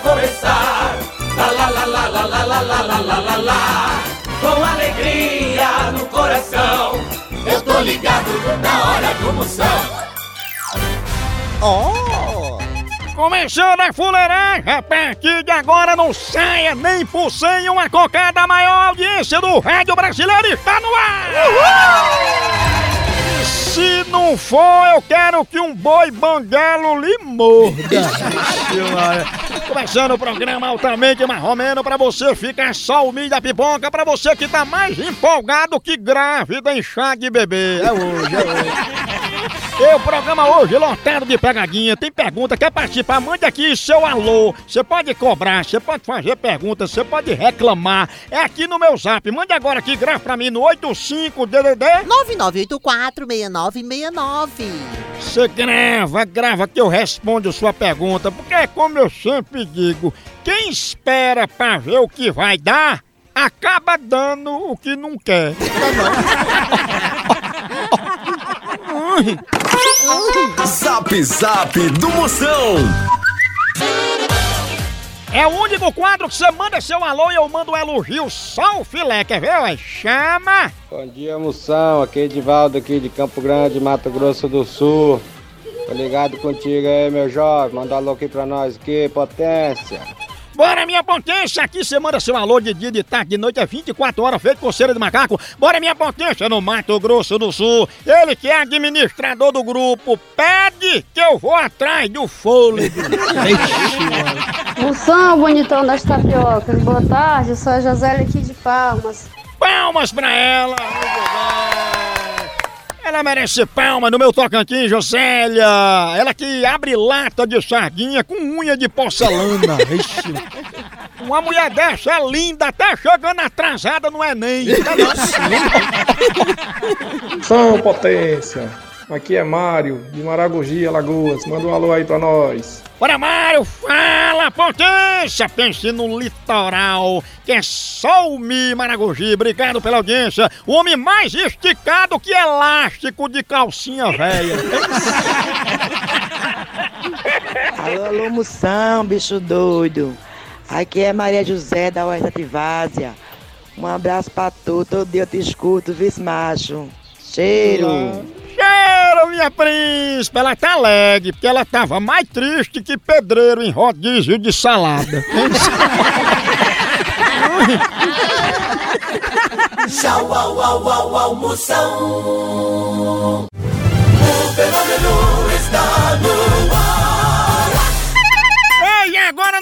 vai começar. Lá, lá, lá, lá, lá, lá, lá, lá, lá, lá, lá, lá. Com alegria no coração. Eu tô ligado na hora do Moção. Oh! Começando a fuleiragem, a partir de agora não saia nem por cem uma cocada maior audiência do rádio brasileiro está no ar! E Se não for, eu quero que um boi banguelo lhe morda. Começando o programa altamente marromeno pra você ficar só o milho da pipoca, pra você que tá mais empolgado que grávida em chá de bebê. É hoje, é hoje. E o programa hoje lotado de pegadinha. Tem pergunta, quer participar? Mande aqui seu alô. Você pode cobrar, você pode fazer perguntas, você pode reclamar. É aqui no meu zap. Mande agora aqui, grava pra mim no 85DDD. 99846969. Você grava, grava que eu respondo sua pergunta. Porque é como eu sempre digo, quem espera pra ver o que vai dar, acaba dando o que não quer. Zap Zap do Moção. É o único quadro que você manda seu alô e eu mando um elogio só o filé, quer ver? ué? Chama! Bom dia, moção. Aqui é Edivaldo aqui de Campo Grande, Mato Grosso do Sul. Tô ligado contigo aí, meu jovem. Manda um alô aqui pra nós aqui, potência. Bora, minha potência! Aqui você manda seu alô de dia, de tarde, de noite, é 24 horas, feito com cera de macaco. Bora, minha potência, no Mato Grosso do Sul. Ele que é administrador do grupo, pede que eu vou atrás do fôlego. Moção, bonitão das tapiocas. Boa tarde, eu sou a Josélia aqui de Palmas. Palmas pra ela! Ela merece palma no meu Tocantins, Josélia! Ela que abre lata de sardinha com unha de porcelana. Ixi. Uma mulher dessa é linda, até chegando atrasada no Enem. São Potência. Aqui é Mário, de Maragogi, Alagoas. Manda um alô aí pra nós. Bora, Mário, fala, potência! Pense no litoral, que é só o Mi Maragogi. Obrigado pela audiência. O homem mais esticado que elástico de calcinha velha. Alô, alô, moção, bicho doido. Aqui é Maria José da Oeste Ativásia. Um abraço pra tu, todo dia eu te escuto, vice macho. Cheiro. Cheiro, minha príncipe! Ela tá alegre, porque ela tava mais triste que pedreiro em rodízio de salada. Tchau, au, au, au, au, Moção. O fenômeno está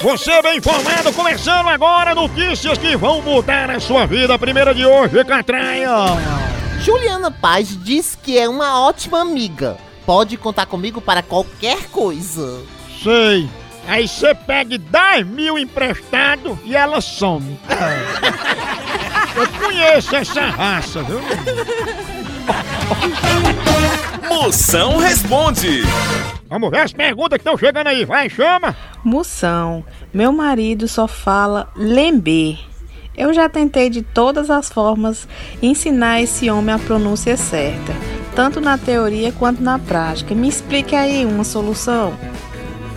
Você bem informado, começando agora notícias que vão mudar a sua vida. A primeira de hoje, Catraia. Juliana Paz diz que é uma ótima amiga. Pode contar comigo para qualquer coisa. Sei. Aí você pega 10 mil emprestado e ela some. Eu conheço essa raça, viu? Moção responde. Vamos ver as perguntas que estão chegando aí. Vai, chama. Moção, meu marido só fala lember. Eu já tentei de todas as formas ensinar esse homem a pronúncia certa, tanto na teoria quanto na prática. Me explique aí uma solução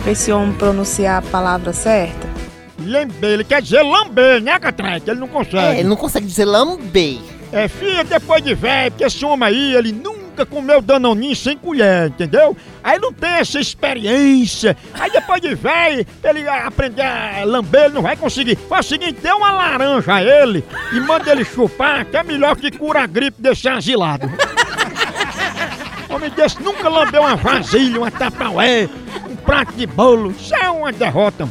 para esse homem pronunciar a palavra certa. Lember, ele quer dizer lamber, né, Catraia? Que ele não consegue. É, ele não consegue dizer lamber. É, filha, depois de velho, porque esse homem aí, ele nunca comeu danoninho sem colher, entendeu? Aí não tem essa experiência. Aí depois de velho, ele aprender a lamber, ele não vai conseguir. Faz o seguinte, dê uma laranja a ele e manda ele chupar, que é melhor que cura a gripe desse asilado. Homem desse nunca lambeu uma vasilha, uma tapaué, um prato de bolo. Isso é uma derrota.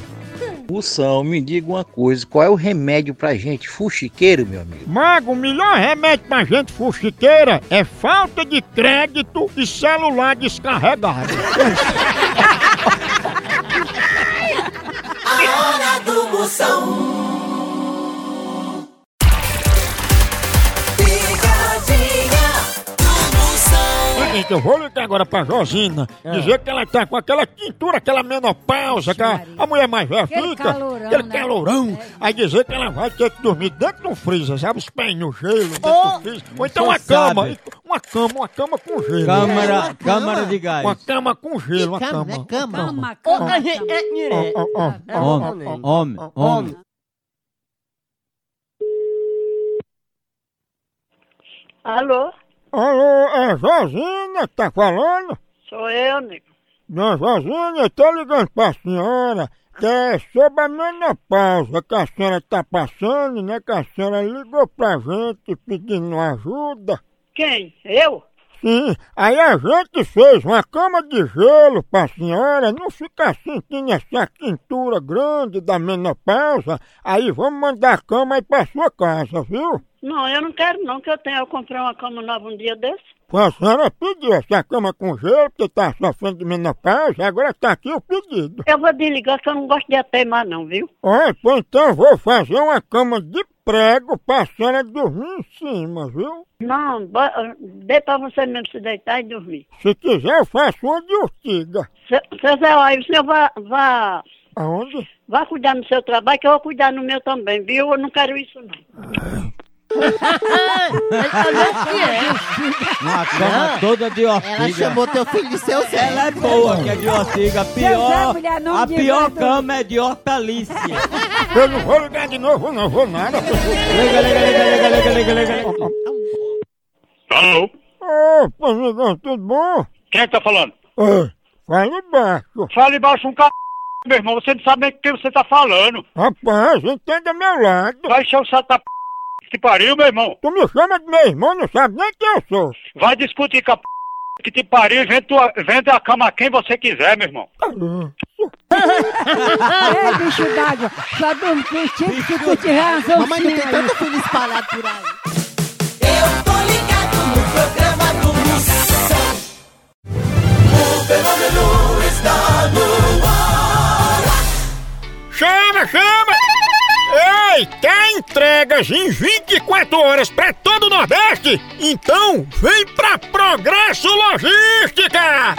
Moção, me diga uma coisa, qual é o remédio pra gente fuxiqueiro, meu amigo? Mago, o melhor remédio pra gente fuxiqueira é falta de crédito e celular descarregado. A hora do Moção. Seguinte, eu vou ligar agora pra Josina, dizer que ela tá com aquela tintura, aquela menopausa, que a, a mulher mais velha Aquele fica, calorão, aquele né? calorão, aí dizer que ela vai ter que dormir dentro do freezer, sabe? Os pés no gelo, dentro Oh! do freezer. Ou então uma cama, uma cama, uma cama com gelo. Câmara, câmara de gás. Uma cama com gelo, uma Cama, cama. né? Cama. Cama, cama. Ó, Homem, homem, homem. Alô? Alô, é Josina que tá falando? Sou eu, nego. Não, Josina, eu tô ligando pra senhora que é sobre a menopausa que a senhora tá passando, né? Que a senhora ligou pra gente pedindo ajuda. Quem? Eu? Sim, aí a gente fez uma cama de gelo pra senhora não ficar sentindo essa quintura grande da menopausa. Aí vamos mandar a cama aí pra sua casa, viu? Não, eu não quero não, que eu tenho. Eu comprei uma cama nova um dia desse. Foi A senhora pediu essa cama com gelo porque tá sofrendo de menopausa, agora tá aqui o pedido. Eu vou desligar que eu não gosto de ateimar não, viu? Olha, pô, então eu vou fazer uma cama de prego pra senhora dormir em cima, viu? Não, dê pra você mesmo se deitar e dormir. Se quiser eu faço uma de urtiga. Seu seu Zé, aí o senhor vá, vá, Aonde? vá cuidar no seu trabalho, que eu vou cuidar no meu também, viu? Eu não quero isso não. Uma cama toda de ortiga. Ela chamou teu filho de seu Zé. Ela é boa, que é de ortiga. Zé, Pior, mulher, não a diga pior cama é de hortaliça. Eu não vou ligar de novo, não vou nada. Liga, liga, liga, liga, liga, liga, liga. Alô? Opa, amigão, tudo bom? Quem é que tá falando? Oi, fala baixo. Fala embaixo um c... meu irmão, você não sabe nem o que você tá falando. Rapaz, entenda meu lado. Vai encher o saco da p... que pariu, meu irmão. Tu me chama de meu irmão, não sabe nem quem eu sou. Vai discutir com a p... que te pariu e vende, tua... vende a cama a quem você quiser, meu irmão. Ei, bicho d'água, só durmo contigo se tu tiver razão Mamãe não tem tanto filho espalhado por aí. Eu tô ligado no programa do Moção. O fenômeno está no ar. Chama, chama! Ei, quer entregas em 24 horas pra todo o Nordeste? Então vem pra Progresso Logística!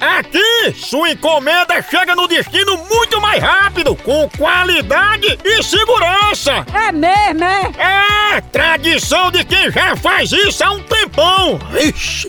Aqui, sua encomenda chega no destino muito mais rápido, com qualidade e segurança! É mesmo, é? É, tradição de quem já faz isso há um tempão! Ixi,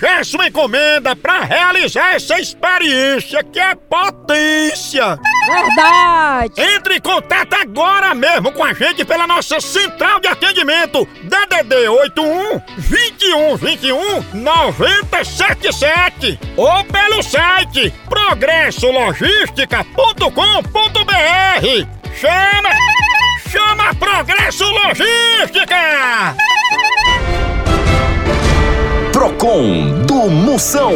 Já sua encomenda para realizar essa experiência que é potência. Verdade! Entre em contato agora mesmo com a gente pela nossa central de atendimento DDD 81 21 21 9077 ou pelo site progressologística.com.br. Chama! Chama Progresso Logística! Procon do Moção.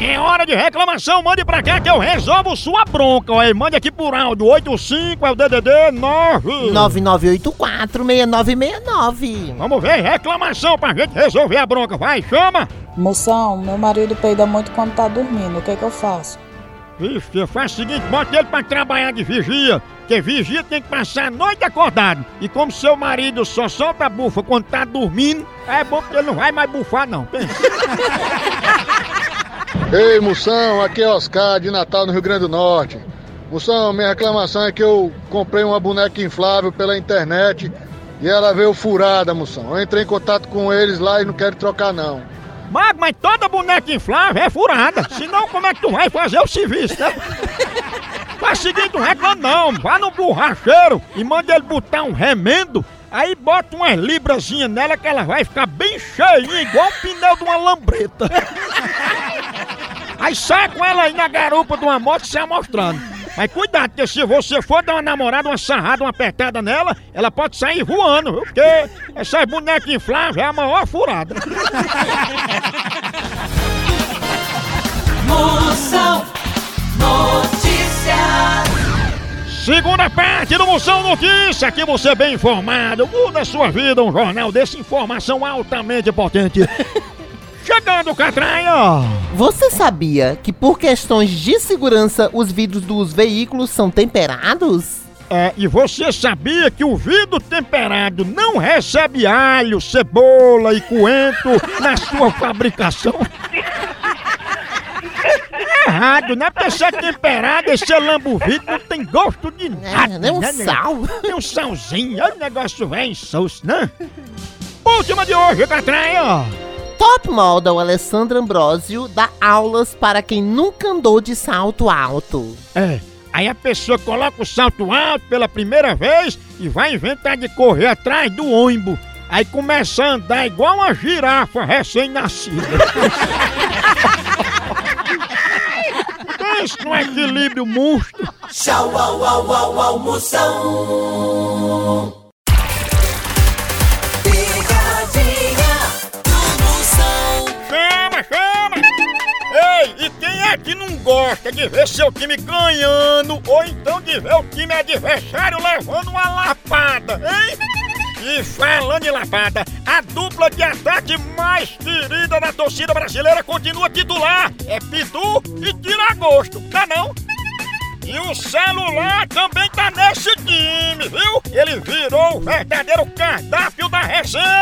É hora de reclamação, mande pra cá que eu resolvo sua bronca. Olha, mande aqui por áudio, 85 é o DDD 9. 9984-6969. Vamos ver, reclamação pra gente resolver a bronca. Vai, chama. Moção, meu marido peida muito quando tá dormindo. O que que eu faço? Vixe, faz o seguinte, bota ele pra trabalhar de vigia. Porque vigia tem que passar a noite acordado. E como seu marido só solta a bufa quando tá dormindo, é bom porque ele não vai mais bufar não. Ei, Moção, aqui é Oscar de Natal no Rio Grande do Norte. Moção, minha reclamação é que eu comprei uma boneca inflável pela internet e ela veio furada, Moção. Eu entrei em contato com eles lá e não quero trocar não. Mago, mas toda boneca inflável é furada. Senão como é que tu vai fazer o serviço, né? Faz o seguinte, não reclama não. Vá no borracheiro e manda ele botar um remendo. Aí bota umas librazinhas nela que ela vai ficar bem cheinha, igual o pneu de uma lambreta. Aí sai com ela aí na garupa de uma moto se amostrando. Mas cuidado, porque se você for dar uma namorada, uma sarrada, uma apertada nela, ela pode sair voando, viu? Porque essas bonecas infláveis é a maior furada. Moção Notícias. Segunda parte do Moção Notícia, aqui você é bem informado. Muda a sua vida, um jornal desse informação altamente potente. Chegando, Catraia! Você sabia que por questões de segurança os vidros dos veículos são temperados? É, e você sabia que o vidro temperado não recebe alho, cebola e coentro na sua fabricação? É errado, né? Porque se é temperado, esse lambo vidro não tem gosto de nada. nem um né, sal. Nem um salzinho, olha o negócio velho insosso, né? Última de hoje, Catraia! Top Model Alessandra Ambrosio dá aulas para quem nunca andou de salto alto. É. Aí a pessoa coloca o salto alto pela primeira vez e vai inventar de correr atrás do ônibus. Aí começa a andar igual uma girafa recém-nascida. Pensa no equilíbrio monstro. Tchau, au, au, au, almoção. E quem é que não gosta de ver seu time ganhando ou então de ver o time adversário levando uma lapada, hein? E falando em lapada, a dupla de ataque mais querida da torcida brasileira continua titular. É Pitu e Tiragosto, tá não? E o celular também tá nesse time, viu? Ele virou o verdadeiro cardápio da resenha.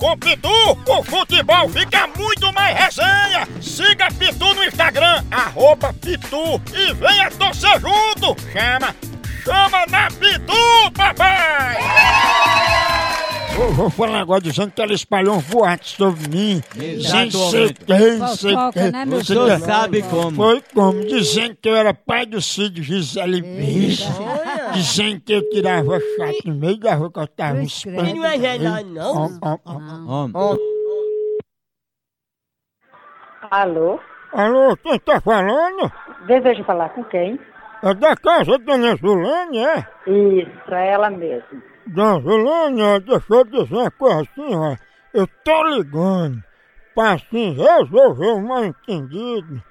Com Pitu, o futebol fica muito mais resenha. Siga Pitu no Instagram, arroba Pitu e venha torcer junto. Chama, chama na Pitu, papai! Eu vou falar agora dizendo que ela espalhou um boato sobre mim. Sem ser quem, quem. né, meu sei Deus? quem. Sabe como. Foi como, dizendo que eu era pai do Cid Gisele Bicho. Dizendo que eu tirava chato no meio da rua que eu tava esperando. Não é verdade, não. Alô? Alô, quem tá falando? Deseja falar com quem? É da casa da Dona Zulane, é? Isso, é ela mesmo. Dona Zulane, ó, deixa eu dizer uma coisa assim, ó. Eu tô ligando pra assim resolver um mal entendido.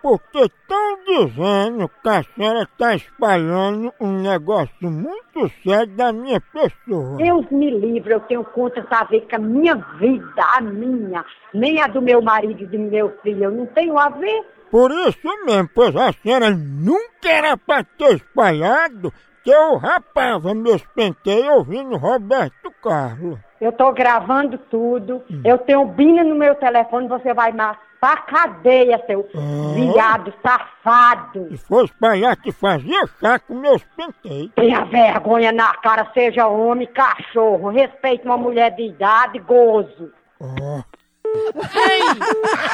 Porque estão dizendo que a senhora tá espalhando um negócio muito sério da minha pessoa. Deus me livre, eu tenho contas a ver com a minha vida, a minha, nem a do meu marido e do meu filho, eu não tenho a ver. Por isso mesmo, pois a senhora nunca era pra ter espalhado que eu rapava meus penteios ouvindo Roberto Carlos. Eu tô gravando tudo, eu tenho Bina no meu telefone, você vai mais pra cadeia, seu viado safado. Se for espalhar que fazia chá com meus penteios. Tenha vergonha na cara, seja homem, cachorro, respeite uma mulher de idade, gozo. Ó.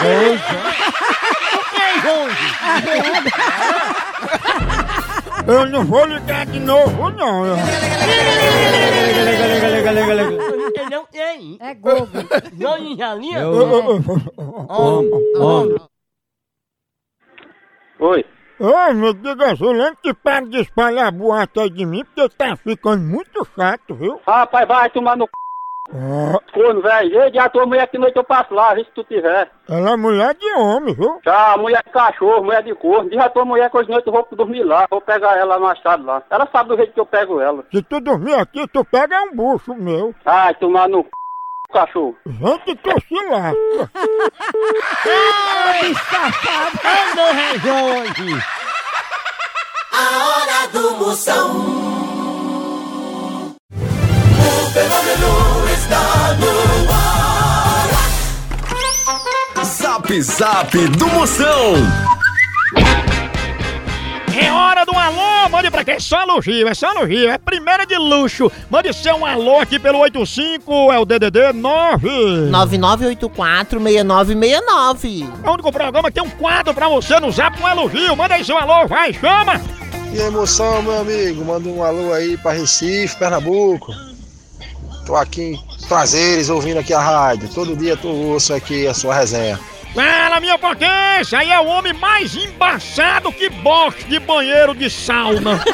Ei, Rose. Eu não vou ligar de novo, não. Não É Gogo. Não enjalinha? Oi. Ô, me diga, Zulano, que para de espalhar boato aí de mim, porque tá ficando muito chato, viu? Rapaz, vai tomar no c... Ó, corno, velho. Ei, a tua mulher que noite eu passo lá, vê se tu tiver. ela é mulher de homem, viu? Já, mulher de cachorro, mulher de corno. Diz a tua mulher que hoje noite eu vou dormir lá. Vou pegar ela no achado lá. Ela sabe do jeito que eu pego ela. Se tu dormir aqui, tu pega um bucho meu. Ai, tomar no c... cachorro. Se lasca. Ai, safado. Eu não resolve. A hora do Moção. O fenômeno está no ar. Zap Zap do Moção. É hora do alô, mande pra quem? Só elogio, é só elogio, é primeira de luxo. Mande seu um alô aqui pelo 85, é o DDD 9. 9984-6969. É o único programa que tem um quadro pra você no zap com elogio. Manda aí seu alô, vai, chama. Que emoção, meu amigo. Manda um alô aí pra Recife, Pernambuco. Tô aqui em prazeres ouvindo aqui a rádio. Todo dia tu ouço aqui a sua resenha. Fala, minha potência, aí é o homem mais embaçado que bosta de banheiro de sauna.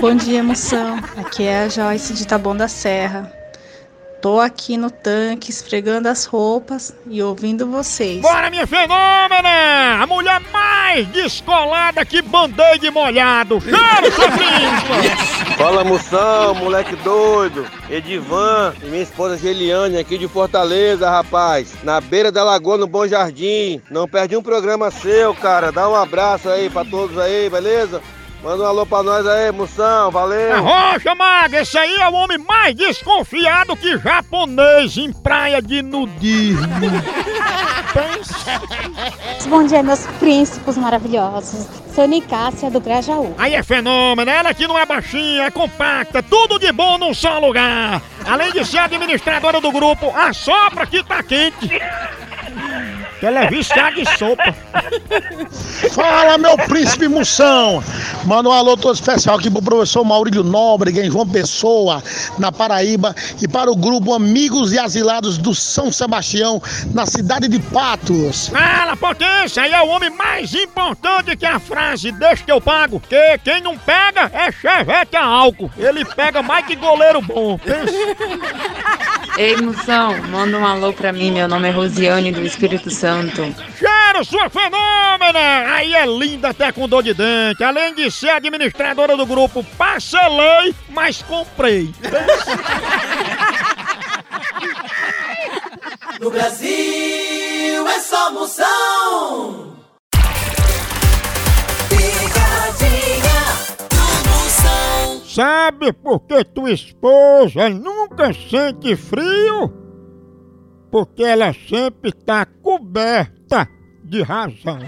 Bom dia, emoção. Aqui é a Joyce de Taboão da Serra. Tô aqui no tanque esfregando as roupas e ouvindo vocês. Bora, minha fenômena! A mulher mais descolada que band-aid molhado. Chama, sua! Fala moção, moleque doido, Edivan e minha esposa Geliane aqui de Fortaleza, rapaz. Na beira da lagoa, no Bom Jardim. Não perdi um programa seu, cara. Dá um abraço aí pra todos aí, beleza? Manda um alô pra nós aí, moção, valeu. Arrocha, maga, esse aí é o homem mais desconfiado que japonês em praia de nudismo. Bom dia, meus príncipes maravilhosos. Sou Nicássia do Grajaú. Aí é fenômeno, ela que não é baixinha, é compacta, tudo de bom num só lugar. Além de ser administradora do grupo, a sopra que tá quente. Ela é viciada em sopa. Fala, meu príncipe Moção! Manda um alô todo especial aqui pro professor Maurílio Nóbrega, em João Pessoa, na Paraíba, e para o grupo Amigos e Asilados do São Sebastião, na cidade de Patos. Fala, potência, aí é o homem mais importante que a frase deixa que eu pago. Que quem não pega é chevette a álcool. Ele pega mais que goleiro bom. Ei, moção, manda um alô pra mim. Meu nome é Rosiane do Espírito Santo. Cheiro, sua fenômena! Aí é linda até com dor de dente. Além de ser administradora do grupo, parcelei, mas comprei. No Brasil é só Moção. Picadinha. Sabe por que tua esposa nunca sente frio? Porque ela sempre tá coberta de razão.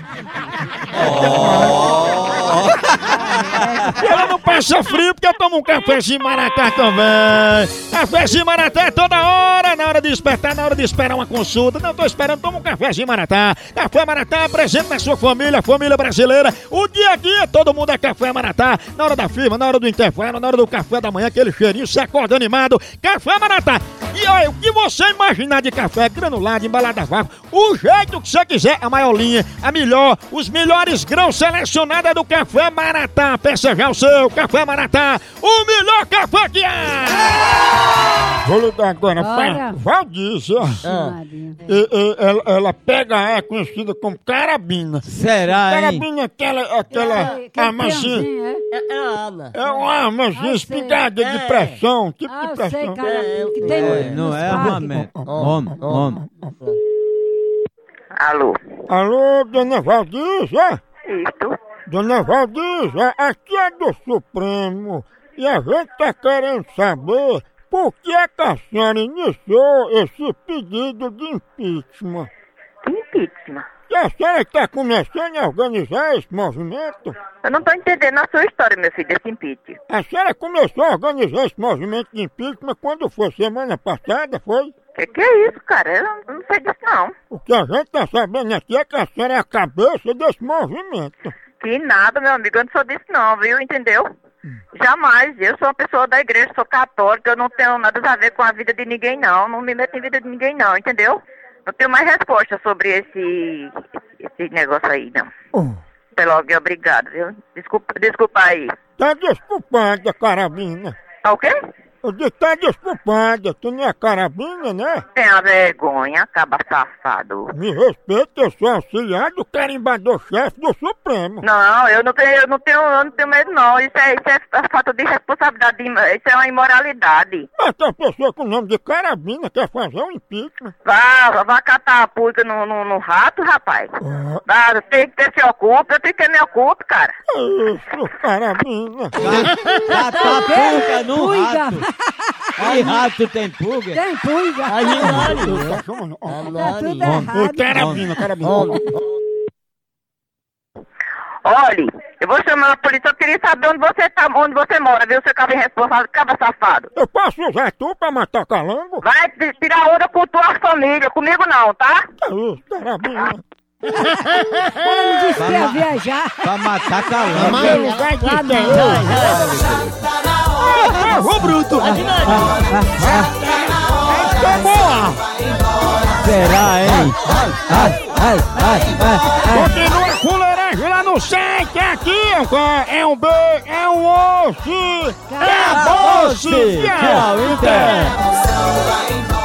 E ela não passa frio porque toma um cafezinho maratá também. Cafezinho maratá é toda hora, na hora de despertar, na hora de esperar uma consulta. Não tô esperando, toma um cafezinho maratá. Café maratá presente na sua família, família brasileira. O dia a dia, todo mundo é café maratá. Na hora da firma, na hora do intervalo, na hora do café da manhã, aquele cheirinho, você acorda animado. Café maratá. E olha, o que você imaginar de café granulado, embalado a vácuo, o jeito que você quiser, a maior linha, a melhor, os melhores grãos selecionados é do Café Maratá. Peça já o seu Café Maratá, o melhor café que é! Vou ligar agora pra. Valdícia. E- e- ela, ela pega, é conhecida como carabina. Será? Carabina é aquela, aquela armazinha. É, é a Ana. É uma armazinha espingarda de É. pressão, tipo Ah, de pressão. sei, cara, que tem É, não é armamento. Homem, homem. Alô? Alô, dona Valdícia? Isso. Dona Valdícia, aqui é do Supremo e a gente tá querendo saber por que é que a senhora iniciou esse pedido de impeachment. Impeachment? E a senhora está começando a organizar esse movimento? Eu não tô entendendo a sua história, meu filho, desse impeachment. A senhora começou a organizar esse movimento de impeachment quando foi? Semana passada, foi? Que que é isso, cara? Eu não, sei disso, não. O que a gente tá sabendo aqui é que a senhora é a cabeça desse movimento. Que nada, meu amigo, eu não sou disso não, viu? Entendeu? Jamais. Eu sou uma pessoa da igreja, sou católica, eu não tenho nada a ver com a vida de ninguém, não. Não me meto em vida de ninguém, não, entendeu? Não tenho mais resposta sobre esse, esse negócio aí, não. Até logo e obrigado, viu? Desculpa, desculpa aí. Tá desculpada, carabina. Tá o quê? Eu disse, tá desculpada, tu não é carabina, né? Tenha vergonha, acaba safado. Me respeita, eu sou auxiliar do carimbador-chefe do Supremo. Não, eu não tenho, eu não tenho, eu não tenho medo não. Isso é, isso é falta de responsabilidade, isso é uma imoralidade. Mas tem uma pessoa com o nome de carabina quer fazer um impeachment. Vá, vá catar a pulga no, no, no rato, rapaz. Vá, tem que ter se ocupe, eu tenho que me ocupe, cara. Isso, carabina. Catar pulga no rato. Aí rato tem pulga? Tem pulga. Aí não. Tá chamando. Tá tudo errado. Carabina, carabina. Olhe, eu vou chamar a polícia, eu queria saber onde você tá, onde você mora, viu, seu cabo irresponsável, cabo safado. Eu posso usar tu pra matar calango? Vai tirar onda com tua família, comigo não, tá? É isso, carabina. Ela me disse que ia viajar. Pra matar calango. Mas vai dizer. Ô, bruto! Tá boa! Será, hein? Ai, ai, ai, ai, Continua com laranja lá no site, aqui é um é um B, é um osso! Tchau, Inter. Moção vai embora.